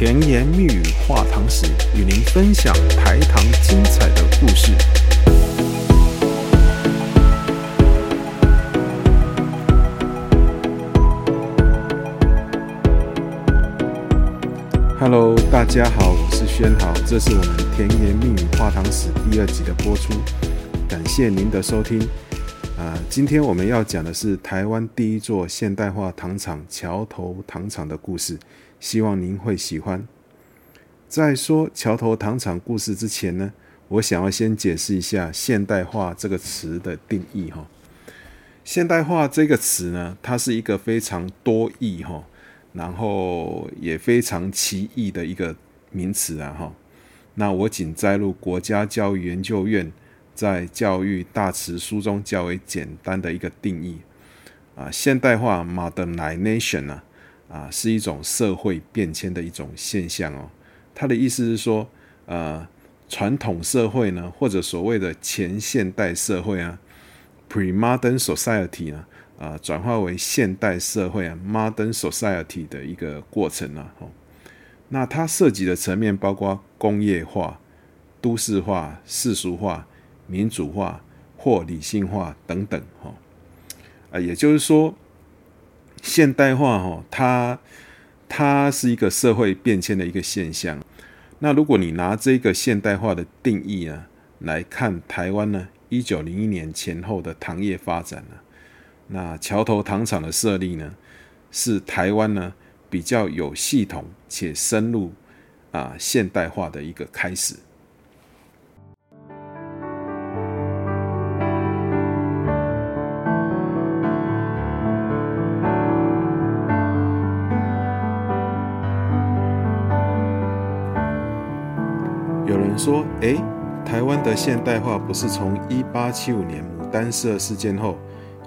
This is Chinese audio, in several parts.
甜言蜜语话糖史，与您分享台糖精彩的故事。Hello，大家好，我是轩豪，这是我们甜言蜜语话糖史第二集的播出，感谢您的收听。今天我们要讲的是台湾第一座现代化糖厂桥头糖厂的故事，希望您会喜欢。在说桥头糖厂故事之前呢，我想要先解释一下“现代化”这个词的定义哈。现代化这个词呢，它是一个非常多义哈，然后也非常奇异的一个名词啊哈。那我仅摘录国家教育研究院。在教育大辞书中较为简单的一个定义啊，现代化 （modernization） 呢啊，是一种社会变迁的一种现象哦。它的意思是说，呃，传统社会呢，或者所谓的前现代社会啊 （pre-modern society） 呢，啊，转化为现代社会啊 （modern society） 的一个过程啊。哦，那它涉及的层面包括工业化、都市化、世俗化。民主化或理性化等等，哈，啊，也就是说，现代化，哈，它它是一个社会变迁的一个现象。那如果你拿这个现代化的定义啊来看台湾呢，一九零一年前后的糖业发展呢，那桥头糖厂的设立呢，是台湾呢比较有系统且深入啊现代化的一个开始。说，诶，台湾的现代化不是从一八七五年牡丹社事件后，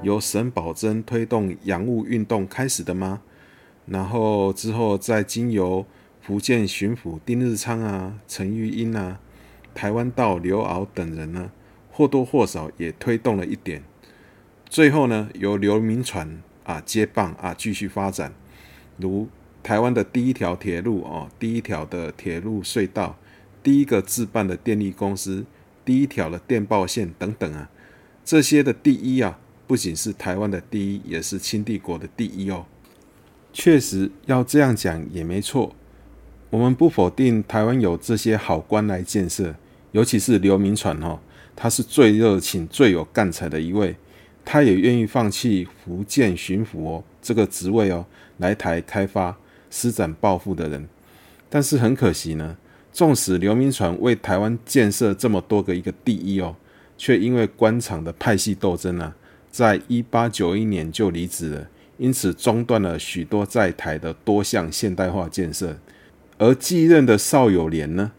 由沈葆桢推动洋务运动开始的吗？然后之后再经由福建巡抚丁日昌啊、陈玉英啊、台湾道刘遨等人呢，或多或少也推动了一点。最后呢，由刘铭传啊接棒啊继续发展，如台湾的第一条铁路哦，第一条的铁路隧道。第一个自办的电力公司，第一条的电报线等等啊，这些的第一啊，不仅是台湾的第一，也是清帝国的第一哦。确实要这样讲也没错。我们不否定台湾有这些好官来建设，尤其是刘铭传哦，他是最热情、最有干才的一位，他也愿意放弃福建巡抚哦这个职位哦，来台开发、施展抱负的人。但是很可惜呢。纵使刘铭传为台湾建设这么多个一个第一哦，却因为官场的派系斗争啊，在一八九一年就离职了，因此中断了许多在台的多项现代化建设。而继任的邵友联呢，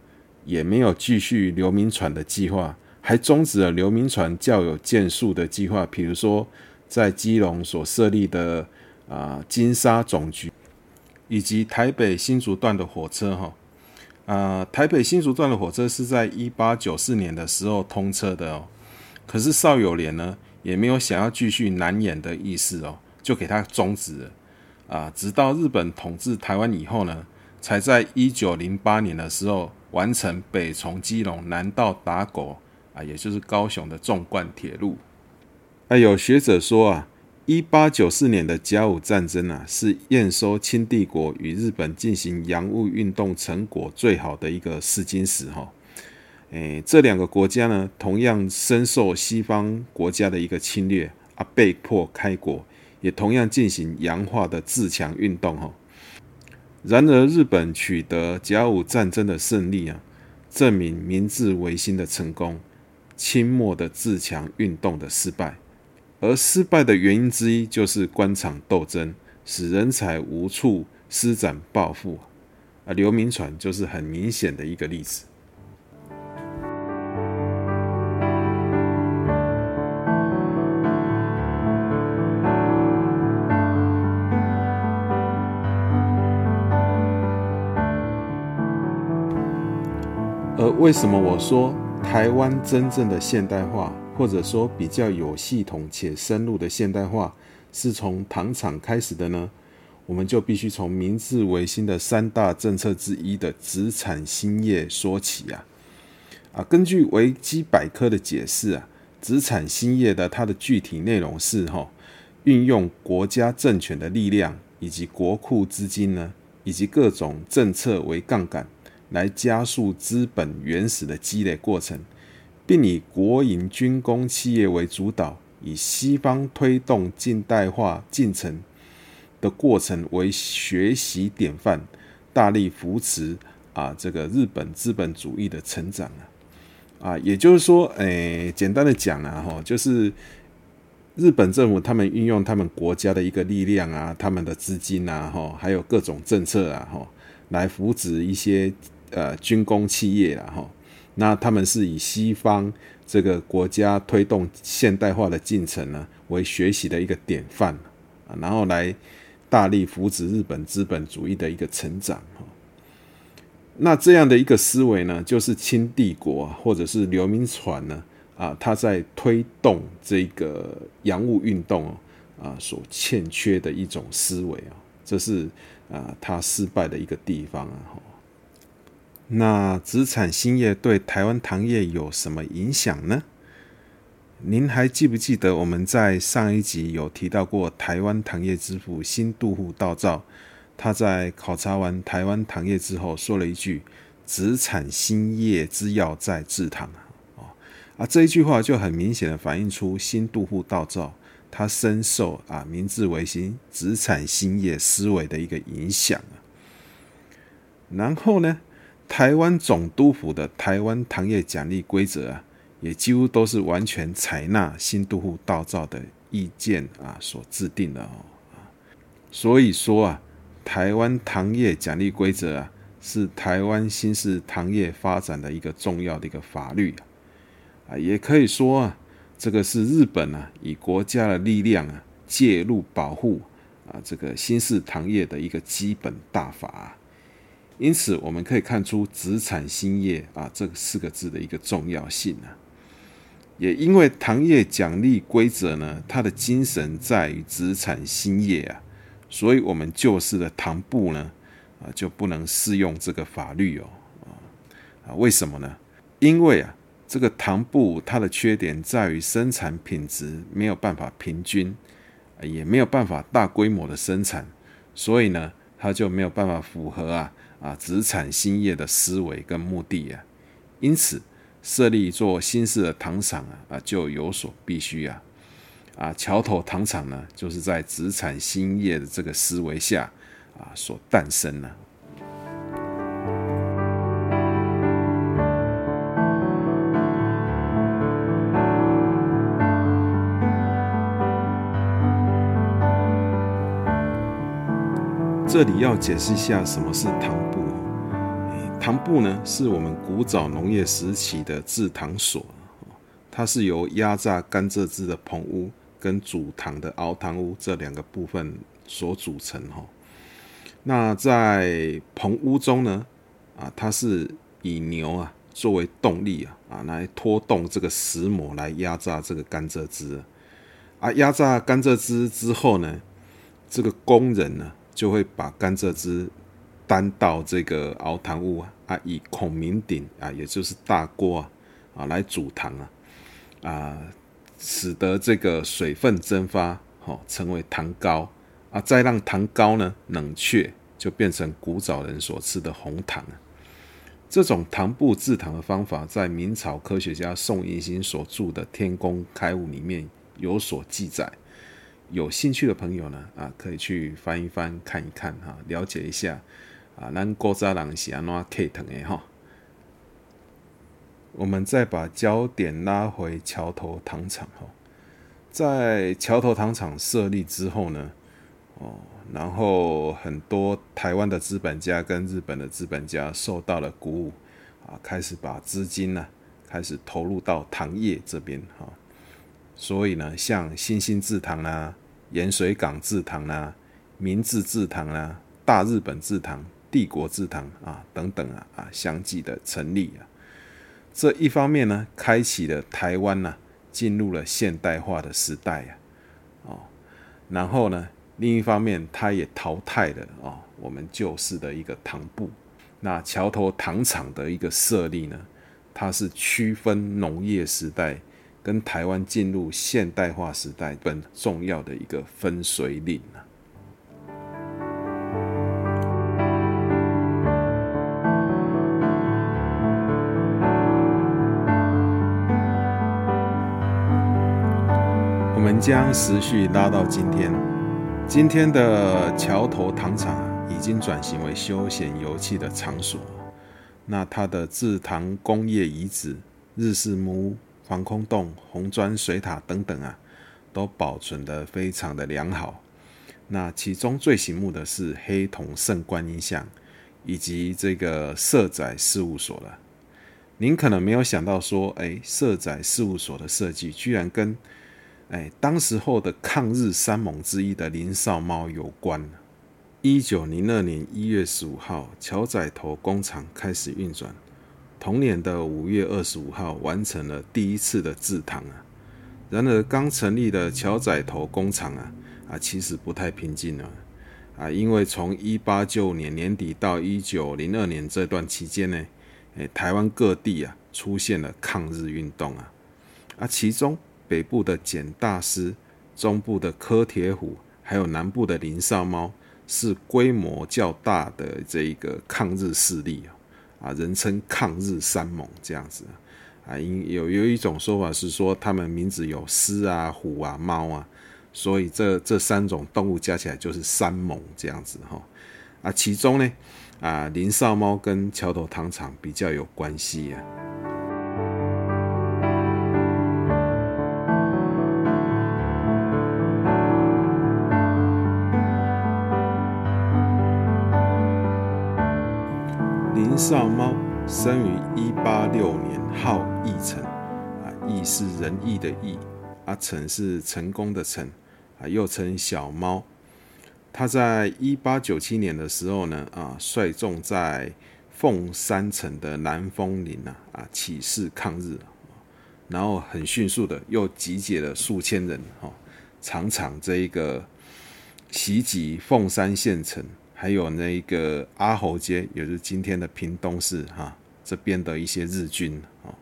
也没有继续刘铭传的计划，还终止了刘铭传较有建树的计划，比如说在基隆所设立的啊金沙总局，以及台北新竹段的火车哈。呃，台北新竹段的火车是在一八九四年的时候通车的哦。可是邵友莲呢，也没有想要继续南延的意思哦，就给他终止了。啊，直到日本统治台湾以后呢，才在一九零八年的时候完成北从基隆南到打狗啊，也就是高雄的纵贯铁路。哎，有学者说啊。一八九四年的甲午战争啊，是验收清帝国与日本进行洋务运动成果最好的一个试金石哈。诶，这两个国家呢，同样深受西方国家的一个侵略啊，被迫开国，也同样进行洋化的自强运动哈。然而，日本取得甲午战争的胜利啊，证明明治维新的成功，清末的自强运动的失败。而失败的原因之一就是官场斗争，使人才无处施展抱负。啊，刘铭传就是很明显的一个例子。而为什么我说台湾真正的现代化？或者说比较有系统且深入的现代化，是从糖厂开始的呢？我们就必须从明治维新的三大政策之一的殖产兴业说起啊。啊，根据维基百科的解释啊，殖产兴业的它的具体内容是哈，运用国家政权的力量以及国库资金呢，以及各种政策为杠杆，来加速资本原始的积累过程，并以国营军工企业为主导，以西方推动近代化进程的过程为学习典范，大力扶持啊这个日本资本主义的成长啊，啊，也就是说，诶、欸，简单的讲啊，哈，就是日本政府他们运用他们国家的一个力量啊，他们的资金啊，哈，还有各种政策啊，哈，来扶持一些呃军工企业啊，哈，那他们是以西方这个国家推动现代化的进程呢为学习的一个典范，然后来。大力扶持日本资本主义的一个成长，那这样的一个思维呢，就是清帝国或者是刘铭传呢啊，他在推动这个洋务运动啊所欠缺的一种思维啊，这是啊他失败的一个地方啊。那殖产兴业对台湾糖业有什么影响呢？您还记不记得我们在上一集有提到过台湾糖业之父新渡户稻造，他在考察完台湾糖业之后说了一句“殖产兴业之要在制糖”啊，这一句话就很明显的反映出新渡户稻造他深受啊明治维新殖产兴业思维的一个影响啊。然后呢，台湾总督府的台湾糖业奖励规则啊。也几乎都是完全采纳新都户道造的意见啊所制定的哦，所以说啊，台湾糖业奖励规则啊，是台湾新式糖业发展的一个重要的一个法律啊，也可以说啊，这个是日本啊以国家的力量啊介入保护啊这个新式糖业的一个基本大法啊，因此我们可以看出子产兴业啊这四个字的一个重要性啊。也因为糖业奖励规则呢，它的精神在于子产兴业啊，所以我们旧式的糖部呢，啊就不能适用这个法律哦，啊，为什么呢？因为啊，这个糖部它的缺点在于生产品质没有办法平均，也没有办法大规模的生产，所以呢，他就没有办法符合啊啊殖产兴业的思维跟目的啊，因此。设立一座新式的糖厂啊啊，就有所必须啊啊！桥头糖厂呢，就是在殖产兴业的这个思维下啊所诞生了。这里要解释一下什么是糖布。糖布呢，是我们古早农业时期的制糖所，它是由压榨甘蔗汁的棚屋跟煮糖的熬糖屋这两个部分所组成哈。那在棚屋中呢，啊，它是以牛啊作为动力啊啊来拖动这个石磨来压榨这个甘蔗汁啊。压榨甘蔗汁之后呢，这个工人呢就会把甘蔗汁搬到这个熬糖屋啊。以孔明鼎啊，也就是大锅啊，啊来煮糖啊，啊，使得这个水分蒸发，好、哦、成为糖膏啊，再让糖膏呢冷却，就变成古早人所吃的红糖啊。这种糖布制糖的方法，在明朝科学家宋应星所著的《天工开物》里面有所记载。有兴趣的朋友呢，啊，可以去翻一翻看一看哈、了解一下。啊，咱古早人是安怎刻糖的哈？我们再把焦点拉回桥头糖厂哈，在桥头糖厂设立之后呢，哦，然后很多台湾的资本家跟日本的资本家受到了鼓舞啊，开始把资金呢开始投入到糖业这边哈，所以呢，像新兴制糖啦、盐水港制糖啦、明治制糖啦、大日本制糖。帝国制糖啊，等等啊啊，相继的成立啊，这一方面呢，开启了台湾呢、进入了现代化的时代啊，哦，然后呢，另一方面，它也淘汰了啊、哦、我们旧式的一个糖布。那桥头糖厂的一个设立呢，它是区分农业时代跟台湾进入现代化时代很重要的一个分水岭啊。我们将时序拉到今天，今天的桥头糖厂。已经转型为休闲游憩的场所。那它的制糖工业遗址、日式木屋、防空洞、红砖水塔等等啊，都保存得非常的良好。那其中最醒目的是黑铜圣观音像，以及这个社宅事务所了。您可能没有想到说，哎，社宅事务所的设计居然跟哎当时候的抗日三猛之一的林少猫有关。一九零二年一月十五号，桥仔头工厂开始运转。同年的五月二十五号，完成了第一次的制糖啊。然而，刚成立的桥仔头工厂啊啊，其实不太平静了啊，因为从一八九五年年底到一九零二年这段期间呢，诶，台湾各地啊出现了抗日运动啊啊，其中北部的简大师，中部的柯铁虎，还有南部的林少猫。是规模较大的这一个抗日势力啊，啊人称抗日三猛这样子啊，因有有一种说法是说他们名字有狮啊、虎啊、猫啊，所以这这三种动物加起来就是三猛这样子哈啊，其中呢啊林少猫跟桥头糖厂比较有关系啊。林少猫生于一八六年，号义成，啊，义是仁义的义，啊，成是成功的成，啊，又称小猫。他在一八九七年的时候呢，啊，率众在凤山城的南风林啊，啊，起事抗日，然后很迅速的又集结了数千人，哈，常常这一个袭击凤山县城。还有那一个阿猴街，也就是今天的屏东市哈这边的一些日军啊。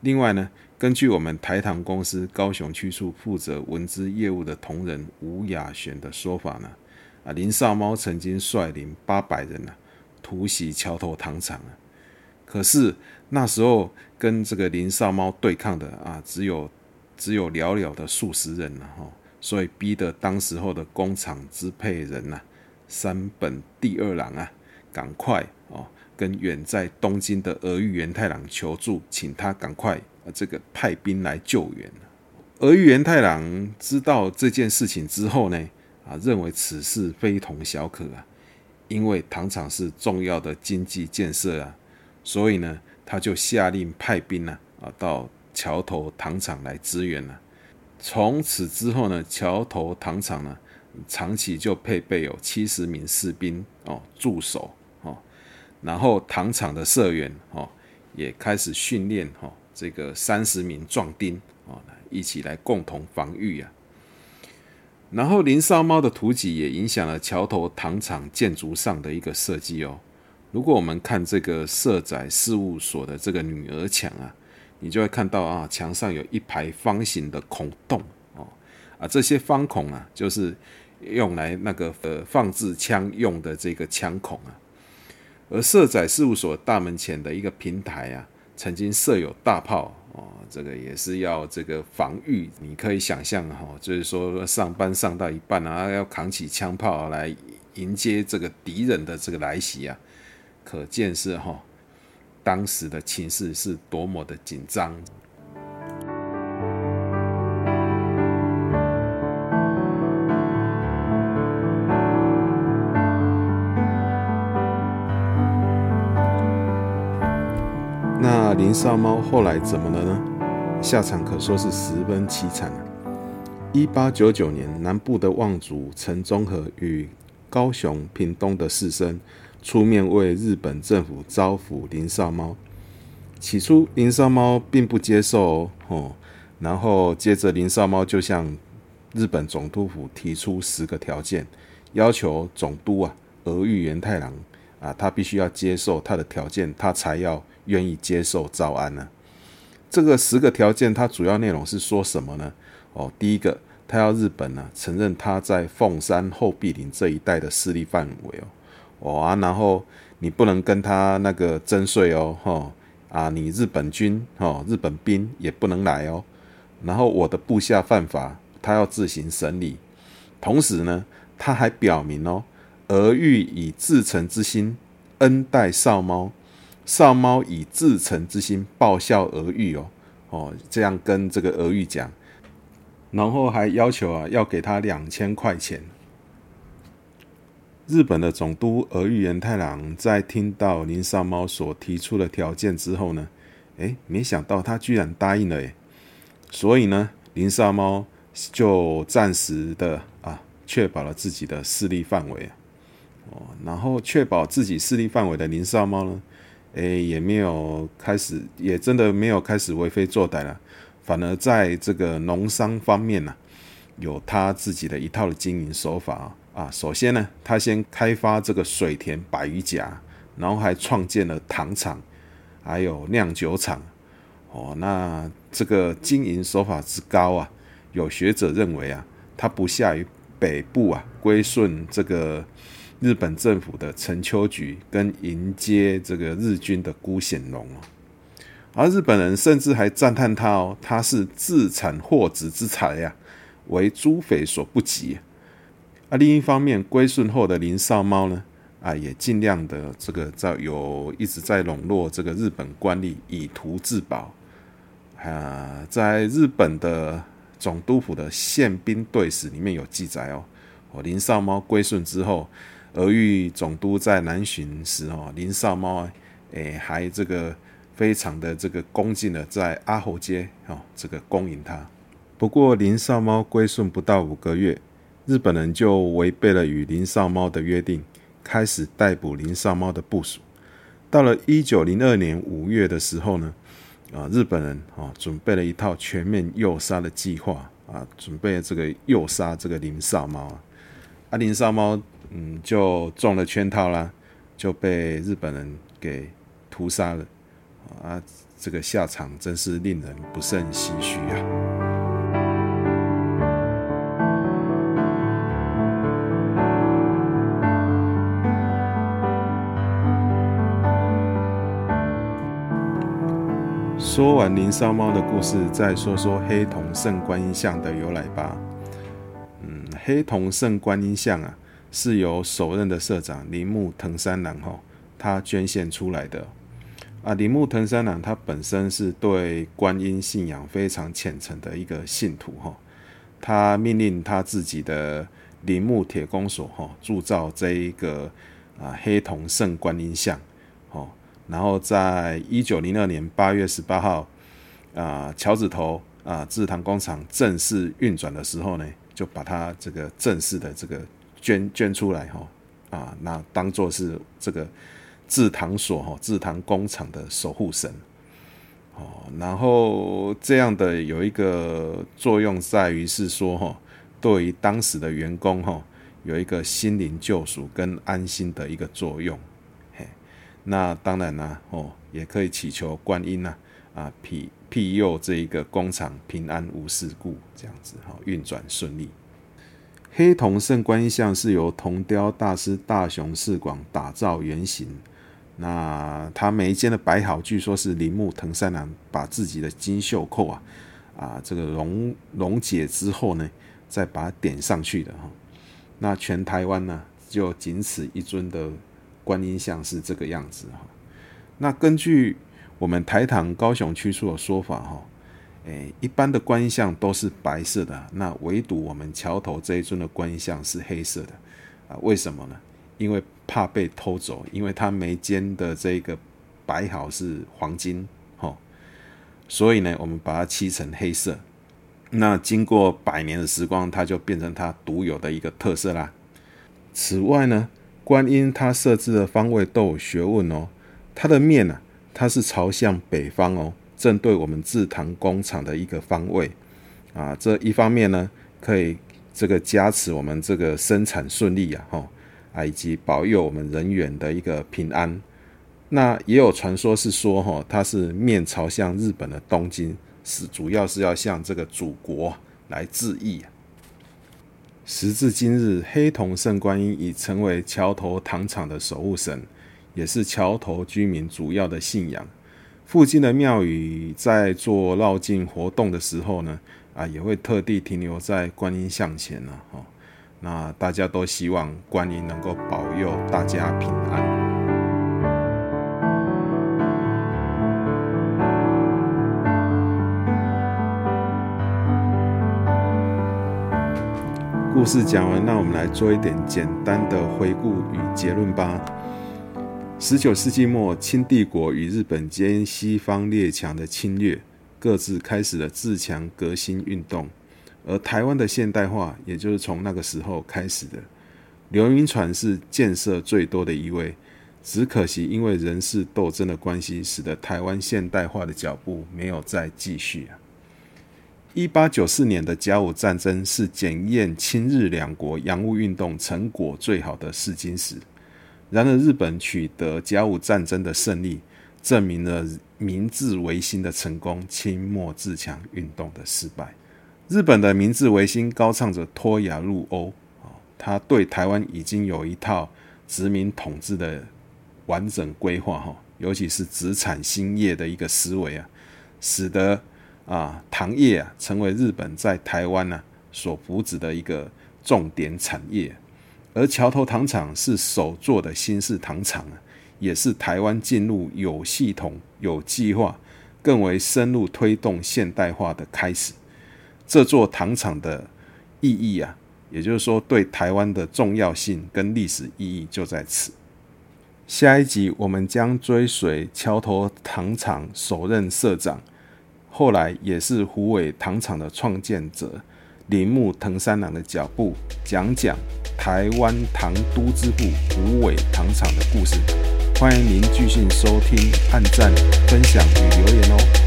另外呢，根据我们台糖公司高雄区处负责文资业务的同仁吴雅璇的说法呢，啊林少猫曾经率领八百人啊突袭桥头糖厂啊，可是那时候跟这个林少猫对抗的啊只有只有寥寥的数十人了哈，所以逼得当时候的工厂支配人呐。山本第二郎啊，赶快哦，跟远在东京的俄玉元太郎求助，请他赶快啊，这个派兵来救援。俄玉元太郎知道这件事情之后呢，啊，认为此事非同小可啊，因为糖厂是重要的经济建设啊，所以呢，他就下令派兵呢，啊，到桥头糖厂来支援了。从此之后呢，桥头糖厂呢。长期就配备有七十名士兵哦驻守哦，然后糖厂的社员哦也开始训练哦这个三十名壮丁哦一起来共同防御啊。然后林少猫的图集也影响了桥头糖厂建筑上的一个设计哦。如果我们看这个社宅事务所的这个女儿墙啊，你就会看到啊墙上有一排方形的孔洞哦啊这些方孔啊就是。用来那个呃放置枪用的这个枪孔啊，而社宅事务所大门前的一个平台啊，曾经设有大炮哦，这个也是要这个防御。你可以想象哈，就是说上班上到一半啊，要扛起枪炮来迎接这个敌人的这个来袭啊，可见是哈当时的情势是多么的紧张。那林少猫后来怎么了呢？下场可说是十分凄惨。一八九九年，南部的望族陈忠和与高雄、屏东的士绅出面为日本政府招抚林少猫。起初，林少猫并不接受哦，然后接着林少猫就向日本总督府提出十个条件，要求总督啊，俄玉元太郎啊，他必须要接受他的条件，他才要愿意接受招安呢、啊。这个十个条件，它主要内容是说什么呢？哦，第一个，他要日本呢、啊、承认他在凤山后壁林这一带的势力范围哦，哦啊，然后你不能跟他那个征税哦，哈啊，你日本军哦，日本兵也不能来哦。然后我的部下犯法，他要自行审理。同时呢，他还表明哦，俄玉以至诚之心恩待少猫，少猫以至诚之心报效俄玉哦哦，这样跟这个俄玉讲。然后还要求啊，要给他两千块钱。日本的总督儿玉源太郎在听到林少猫所提出的条件之后呢，诶，没想到他居然答应了诶。所以呢，林少猫就暂时的啊，确保了自己的势力范围哦，然后确保自己势力范围的林少猫呢，诶，也没有开始，也真的没有开始为非作歹了，反而在这个农商方面呢、啊，有他自己的一套的经营手法啊。啊首先呢，他先开发这个水田百余甲，然后还创建了糖厂，还有酿酒厂。哦，那这个经营手法之高啊，有学者认为啊，它不下于北部啊，归顺这个日本政府的陈秋菊，跟迎接这个日军的辜显荣哦。而日本人甚至还赞叹他哦，他是自产货殖之才呀，为诸匪所不及。啊，啊另一方面，归顺后的林少猫呢，啊，也尽量的这个在有一直在笼络这个日本官吏，以图自保。啊，在日本的总督府的宪兵队史里面有记载哦，哦，林少猫归顺之后，儿玉总督在南巡时哦，林少猫诶还这个非常的这个恭敬的在阿猴街哦这个恭迎他。不过林少猫归顺不到五个月，日本人就违背了与林少猫的约定，开始逮捕林少猫的部署。到了一九零二年五月的时候呢。啊，日本人啊，准备了一套全面诱杀的计划啊，准备这个诱杀这个林少猫啊，啊，林少猫嗯就中了圈套啦，就被日本人给屠杀了啊，这个下场真是令人不胜唏嘘啊。说完林烧猫的故事，再说说黑铜圣观音像的由来吧。嗯，黑铜圣观音像啊，是由首任的社长铃木藤三郎哈，他捐献出来的。啊，铃木藤三郎他本身是对观音信仰非常虔诚的一个信徒哈，他命令他自己的铃木铁工所哈铸造这一个啊黑铜圣观音像，然后在一九零二年八月十八号，啊、桥子头啊制糖工厂正式运转的时候呢，就把它这个正式的这个捐捐出来哈，啊，那当做是这个制糖所哈制糖工厂的守护神，哦，然后这样的有一个作用在于是说哈，对于当时的员工哈有一个心灵救赎跟安心的一个作用。那当然啦，哦，也可以祈求观音呐，啊，庇庇佑这一个工厂平安无事故，这样子哈，运转顺利。黑铜圣观音像是由铜雕大师大雄四广打造原型，那他每一件的摆好，据说是铃木藤三郎把自己的金袖扣啊，啊，这个溶溶解之后呢，再把它点上去的哈。那全台湾呢，就仅此一尊的。观音像是这个样子哈，那根据我们台糖高雄区处的说法哈，诶，一般的观音像都是白色的，那唯独我们桥头这一尊的观音像是黑色的啊？为什么呢？因为怕被偷走，因为它眉间的这个白毫是黄金哈，所以呢，我们把它漆成黑色。那经过百年的时光，它就变成它独有的一个特色啦。此外呢，观音它设置的方位都有学问哦，它的面呢、啊，它是朝向北方哦，正对我们制糖工厂的一个方位啊。这一方面呢，可以这个加持我们这个生产顺利啊，哈啊，以及保佑我们人员的一个平安。那也有传说是说，哈，它是面朝向日本的东京，是主要是要向这个祖国来致意。时至今日，黑铜圣观音已成为桥头糖厂的守护神，也是桥头居民主要的信仰。附近的庙宇在做绕境活动的时候呢，啊，也会特地停留在观音像前呢，哦。那大家都希望观音能够保佑大家平安。故事讲完，那我们来做一点简单的回顾与结论吧。十九世纪末，清帝国与日本间西方列强的侵略，各自开始了自强革新运动，而台湾的现代化，也就是从那个时候开始的。刘铭传是建设最多的一位，只可惜因为人事斗争的关系，使得台湾现代化的脚步没有再继续啊。一八九四年的甲午战争是检验清日两国洋务运动成果最好的试金石。然而，日本取得甲午战争的胜利，证明了明治维新的成功，清末自强运动的失败。日本的明治维新高唱着脱亚入欧啊，他对台湾已经有一套殖民统治的完整规划，哈，尤其是殖产兴业的一个思维啊，使得啊糖业啊成为日本在台湾呢所扶植的一个重点产业。而桥头糖厂是首座的新式糖厂啊，也是台湾进入有系统、有计划、更为深入推动现代化的开始。这座糖厂的意义啊，也就是说对台湾的重要性跟历史意义就在此。下一集我们将追随桥头糖厂首任社长，后来也是虎尾糖厂的创建者。铃木藤三郎的脚步，讲讲台湾糖都之父虎尾糖厂的故事。欢迎您继续收听、按赞、分享与留言哦。